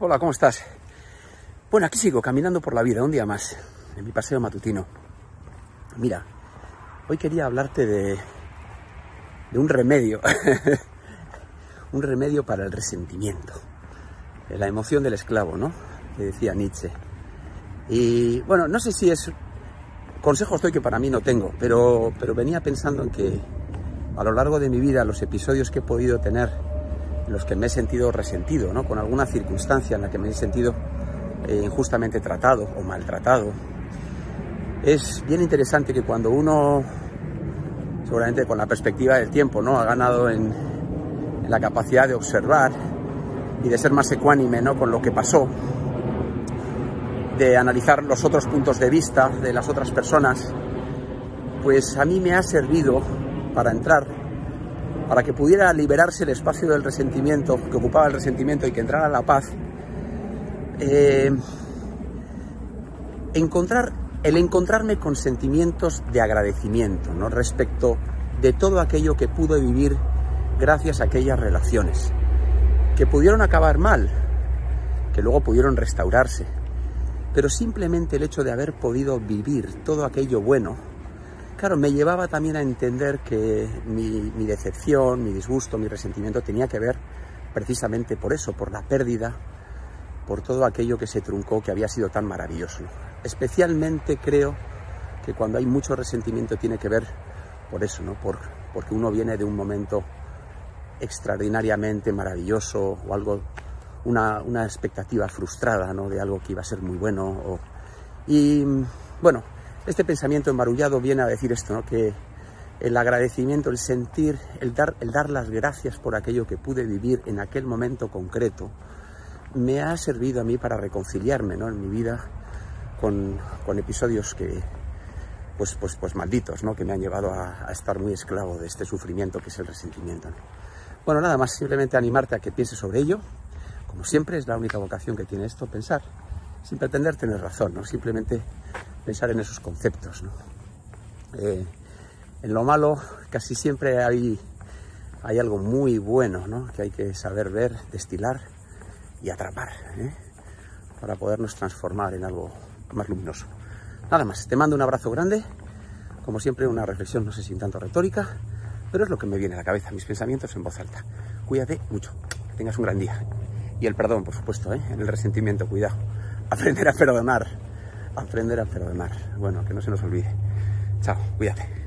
Hola, ¿cómo estás? Bueno, aquí sigo caminando por la vida, un día más, en mi paseo matutino. Mira, hoy quería hablarte de, un remedio, un remedio para el resentimiento, la emoción del esclavo, ¿no? Que decía Nietzsche. Y bueno, no sé si es consejo estoy que para mí no tengo, pero, pero venía pensando en que a lo largo de mi vida los episodios que he podido tener los que me he sentido resentido, ¿no? con alguna circunstancia en la que me he sentido eh, injustamente tratado o maltratado. Es bien interesante que cuando uno, seguramente con la perspectiva del tiempo, ¿no? ha ganado en, en la capacidad de observar y de ser más ecuánime ¿no? con lo que pasó, de analizar los otros puntos de vista de las otras personas, pues a mí me ha servido para entrar para que pudiera liberarse el espacio del resentimiento, que ocupaba el resentimiento y que entrara la paz, eh, encontrar, el encontrarme con sentimientos de agradecimiento ¿no? respecto de todo aquello que pude vivir gracias a aquellas relaciones, que pudieron acabar mal, que luego pudieron restaurarse, pero simplemente el hecho de haber podido vivir todo aquello bueno, Claro, me llevaba también a entender que mi, decepción, mi disgusto, mi resentimiento tenía que ver precisamente por eso, por la pérdida, por todo aquello que se truncó, que había sido tan maravilloso. Especialmente creo que cuando hay mucho resentimiento tiene que ver por eso, ¿no? Por, porque uno viene de un momento extraordinariamente maravilloso o algo, una, una expectativa frustrada, ¿no? De algo que iba a ser muy bueno. O, y bueno, este pensamiento embarullado viene a decir esto, ¿no? que el agradecimiento, el sentir, el dar, el dar las gracias por aquello que pude vivir en aquel momento concreto, me ha servido a mí para reconciliarme ¿no? en mi vida con, episodios que, pues, pues, pues malditos, ¿no? que me han llevado a, estar muy esclavo de este sufrimiento que es el resentimiento. Bueno, nada más, simplemente animarte a que pienses sobre ello. Como siempre, es la única vocación que tiene esto, pensar, sin pretender tener razón, ¿no? simplemente pensar en esos conceptos. Eh, en lo malo casi siempre hay, hay algo muy bueno que hay que saber ver, destilar y atrapar ¿eh? para podernos transformar en algo más luminoso. Nada más, te mando un abrazo grande, como siempre una reflexión, no sé si tanto retórica, pero es lo que me viene a la cabeza, mis pensamientos en voz alta. Cuídate mucho, tengas un gran día. Y el perdón, por supuesto, ¿eh? en el resentimiento, cuidado. Aprender a perdonar aprender a perdonar. Bueno, que no se nos olvide. Chao, cuídate.